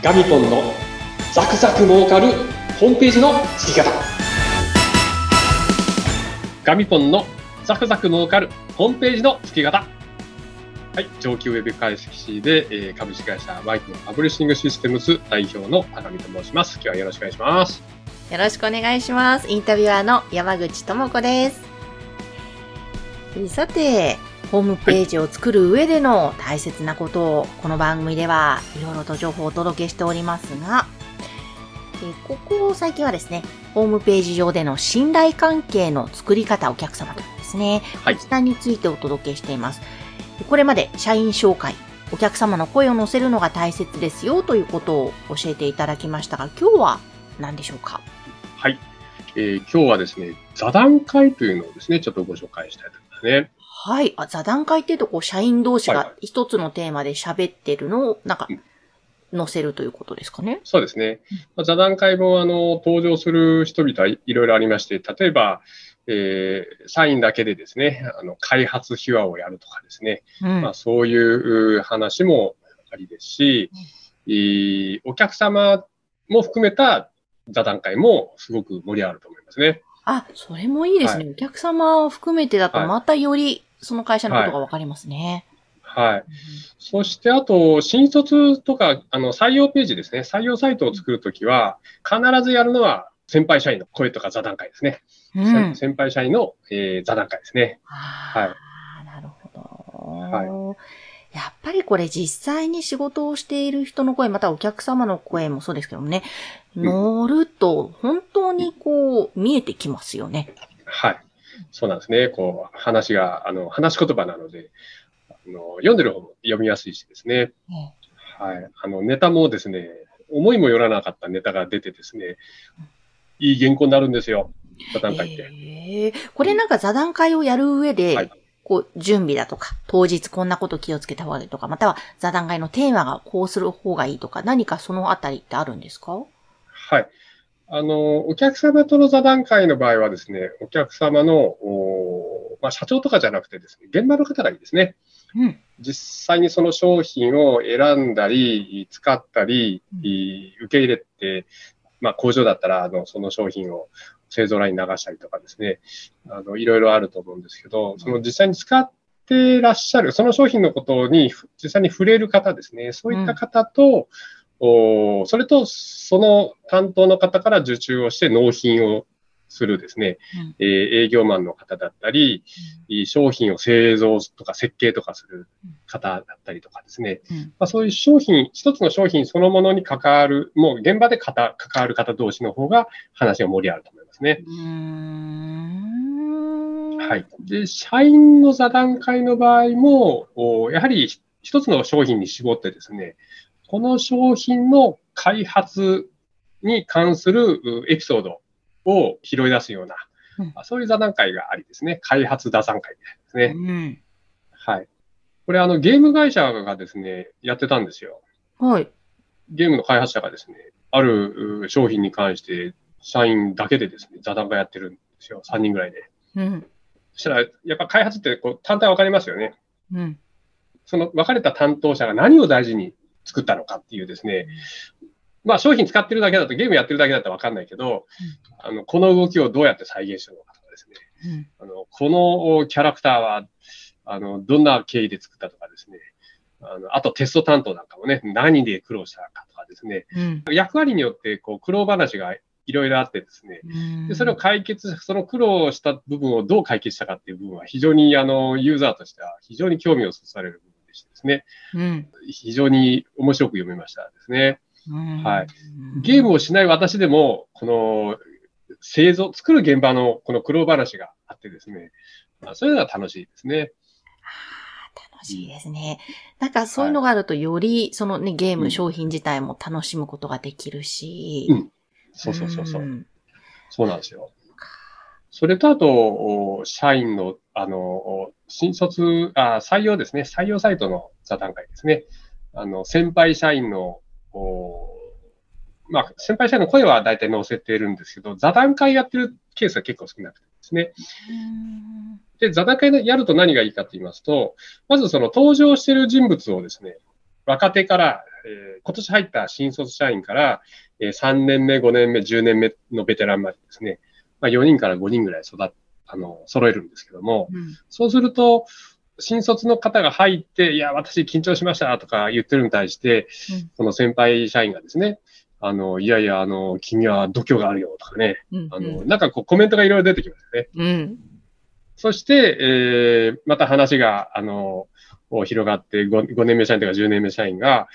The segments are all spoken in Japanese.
ガミポンのザクザク儲かるホームページの作り方ガミポンのザクザク儲かるホームページの作り方はい、上級ウェブ解析士で、えー株式会社ワイクのパブリッシングシステムズ代表の高見と申します。今日はよろしくお願いします。よろしくお願いします。インタビュアーの山口智子です。えーさて、ホームページを作る上での大切なことを、この番組ではいろいろと情報をお届けしておりますが、えーここ最近はですね、ホームページ上での信頼関係の作り方お客様とですね、はいこちらについてお届けしています。これまで社員紹介、お客様の声を乗せるのが大切ですよということを教えていただきましたが、今日は何でしょうか？はい、えー今日はですね、座談会というのをですね、ちょっとご紹介したいと思いますね。はい。あ、座談会っていうと、こう、社員同士はいはが一つのテーマで喋ってるのを、なんかうん、載せるということですかね？そうですね。まあ座談会もあの登場する人々はいいろいろありまして、例えば、えー社員だけでですね、あの開発秘話をやるとかですね、うん。まあ、そういうう話もありですし、えーお客様も含めた座談会もすごく盛り上がると思いますね。あ、それもいいですね。はお客様を含めてだと、はいまたより、その会社のことがわかりますね。はい。そして、あと、新卒とか、あの、採用ページですね。採用サイトを作るときは、必ずやるのは、先輩社員の声とか座談会ですね。うん。先輩社員の、えー座談会ですね。ああ、なるほど。はやっぱりこれ実際に仕事をしている人の声、またお客様の声もそうですけどもね、うん乗ると本当にこう見えてきますよね。はい。そうなんですね。こう、話が、あの、話し言葉なので、あの読んでる方も読みやすいしですね。ねはい。あの、ネタもですね、思いもよらなかったネタが出てですね、いい原稿になるんですよ。座談会って。へえこれなんか座談会をやる上で、はいこう、準備だとか、当日こんなこと気をつけた方がいいとか、または座談会のテーマがこうする方がいいとか、何かそのあたりってあるんですか？はい。あの、お客様との座談会の場合はですね、お客様の、おまあ、社長とかじゃなくてですね、現場の方がいいですね。うん。実際にその商品を選んだり、使ったり、うん。い受け入れて、まあ、工場だったら、あの、その商品を製造ラインに流したりとかですね、あの、いろいろあると思うんですけど、その実際に使ってらっしゃる、その商品のことにふ実際に触れる方ですね、そういった方と、おそれと、その担当の方から受注をして納品をするですね、うん。えー営業マンの方だったり、いい商品を製造とか設計とかする方だったりとかですね、うん。まあ、そういう商品、一つの商品そのものに関わる、もう現場で関わる方同士の方が話が盛り上がると思いますね。はい。で、社員の座談会の場合も、おやはり一つの商品に絞ってですね、この商品の開発に関するうエピソードを拾い出すような、うんあそういう座談会がありですね、開発座談会ですね。うん。はい。これ、あの、ゲーム会社がですね、やってたんですよ。はい。ゲームの開発者がですね、あるう商品に関して、社員だけでですね、座談会やってるんですよ。3人ぐらいで。うん。そしたら、やっぱ開発って、こう、単体わかりますよね。うん。その分かれた担当者が何を大事に作ったのかっていうですね、まあ商品使ってるだけだと、ゲームやってるだけだと分かんないけど、あの、この動きをどうやって再現してるのかとかですね、うん。あの、このキャラクターは、あの、どんな経緯で作ったとかですね、あの、あとテスト担当なんかもね、何で苦労したかとかですね、うん。役割によって、こう、苦労話がいろいろあってですね、でそれを解決、その苦労した部分をどう解決したかっていう部分は非常に、あの、ユーザーとしては非常に興味をそそされるしてですね、うん。非常に面白く読めましたですね。うんはい。ゲームをしない私でも、この製造、作る現場のこの苦労話があってですね、まあそういうのが楽しいですね。楽しいですね。なんかそういうのがあるとより、そのね、ゲーム商品自体も楽しむことができるし。うんそうそうそうそう。んそうなんですよ。それとあと、お社員の、あの、お新卒あ、採用ですね。採用サイトの座談会ですね。あの、先輩社員の、おまあ、先輩社員の声は大体載せてるんですけど、座談会やってるケースが結構少なくてですね。うんで、座談会でやると何がいいかと言いますと、まずその登場している人物をですね、若手からえー今年入った新卒社員から、えー3年目、5年目、10年目のベテランまでですね、まあ、4人から5人ぐらい育っあの、揃えるんですけども、うんそうすると、新卒の方が入って、いや、私緊張しましたとか言ってるのに対して、うんこの先輩社員がですね、あの、いやいや、あの、君は度胸があるよとかね、うんあの、なんかこうコメントがいろいろ出てきますよね。うん。そして、えー、また話が、あの、こう広がって5、5年目社員とか10年目社員が、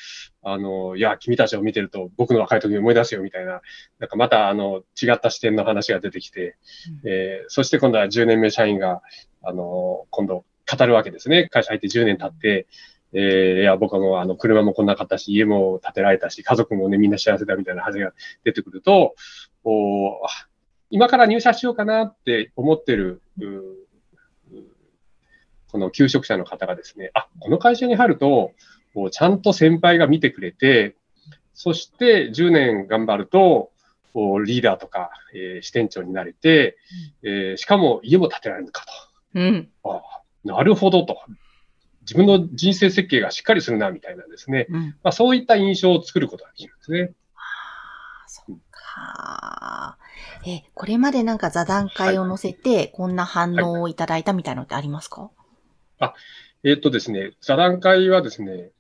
あの、いや、君たちを見てると僕の若い時に思い出すよみたいな、なんかまた、あの、違った視点の話が出てきて、えー、そして今度は10年目社員が、あの、今度語るわけですね。会社入って10年経って、えー、いや、僕はもう、あの、車もこんなかったし、家も建てられたし、家族もね、みんな幸せだみたいな話が出てくると、こう、あ今から入社しようかなって思ってる、ううこの求職者の方がですね、あ、この会社に入ると、こうちゃんと先輩が見てくれて、そして10年頑張ると、こうリーダーとか、えー支店長になれて、えーしかも家も建てられるのかうん。と。あなるほどと。自分の人生設計がしっかりするな、みたいなですね。うん。まあ、そういった印象を作ることができるんですね。あーそっか。え、これまでなんか座談会を載せて、こんな反応をいただいたみたいのってありますか？えーっとですね、座談会はですね、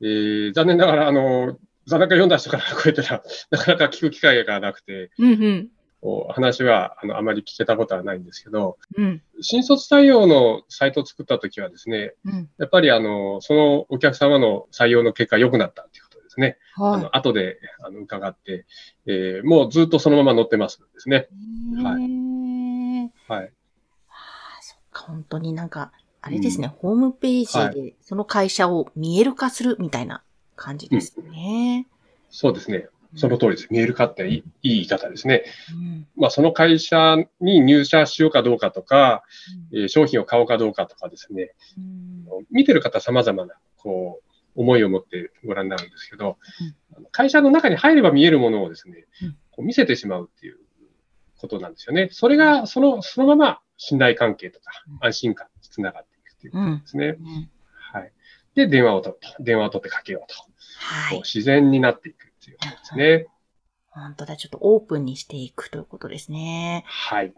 えー残念ながら、あの、座談会読んだ人から超えたら、なかなか聞く機会がなくて、うんうん。こう話はあのあまり聞けたことはないんですけど、うん。新卒採用のサイトを作ったときはですね、うん。やっぱりあの、そのお客様の採用の結果良くなったっていうことですね。あはいの、後であの伺って、えーもうずっとそのまま載ってますですね。はいはい。あーそっか、本当になんか、あれですね、ホームページはでその会社を見える化するみたいな感じですね。そうですね。その通りです。見える化っていい言い方ですね。うん。まあ、その会社に入社しようかどうかとか、えー商品を買おうかどうかとかですね、うん見てる方様々な、こう、思いを持ってご覧になるんですけど、会社の中に入れば見えるものをですねうん、こう見せてしまうっていうことなんですよね。それが、その、そのまま信頼関係とかうん安心感につながっていくっていううん。ことですね。うんはい。で、電話を取ると。電話を取ってかけようと。はい。自然になっていくっていうことですね。本当だ、ちょっとオープンにしていくということですね。はい。いやー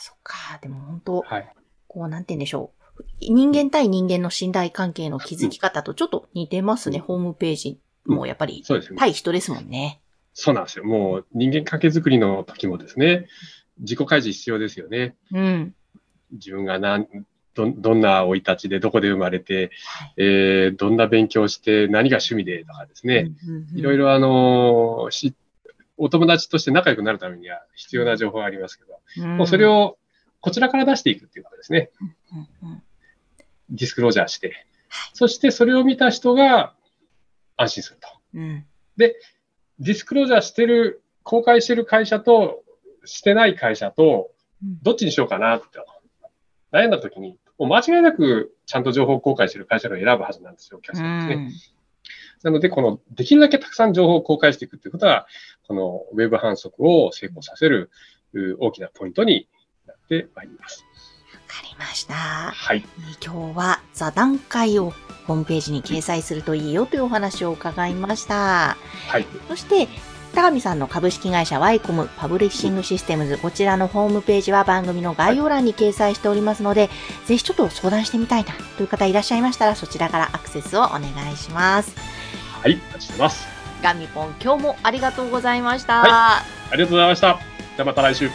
そっか。でも本当、はい。こう、なんて言うんでしょう。人間対人間の信頼関係の築き方とちょっと似てますね。うんホームページもやっぱりそうですね。対人ですもんね。そうなんですよ。もう人間関係づくりの時もですね、自己開示必要ですよね。うん。自分がなんどどんな生い立ちで、どこで生まれて、はい。えーどんな勉強して、何が趣味でとかですね、いろいろあのーし、お友達として仲良くなるためには必要な情報がありますけど、もうそれ、をこちらから出していくっていうことですね。ディスクロージャーして。そしてそれを見た人が安心すると。うん。ディスクロージャーしてる、公開してる会社と、してない会社とうん、どっちにしようかなって。悩んだ時に、もう間違いなくちゃんと情報公開してる会社を選ぶはずなんですよ、お客うさんですね。んなので、この、できるだけたくさん情報を公開していくっていうことは、このウェブ反則を成功させるう大きなポイントになってまいります。わかりました。はい。今日は座談会をホームページに掲載するといいよというお話を伺いました。はい。そして、高見さんの株式会社ワイコムパブリッシングシステムズ、こちらのホームページは番組の概要欄に掲載しておりますので、ぜひちょっと相談してみたいなという方いらっしゃいましたら、そちらからアクセスをお願いします。はい。お待ちしてます。ガミポン、今日もありがとうございました。はありがとうございました。じゃあまた来週。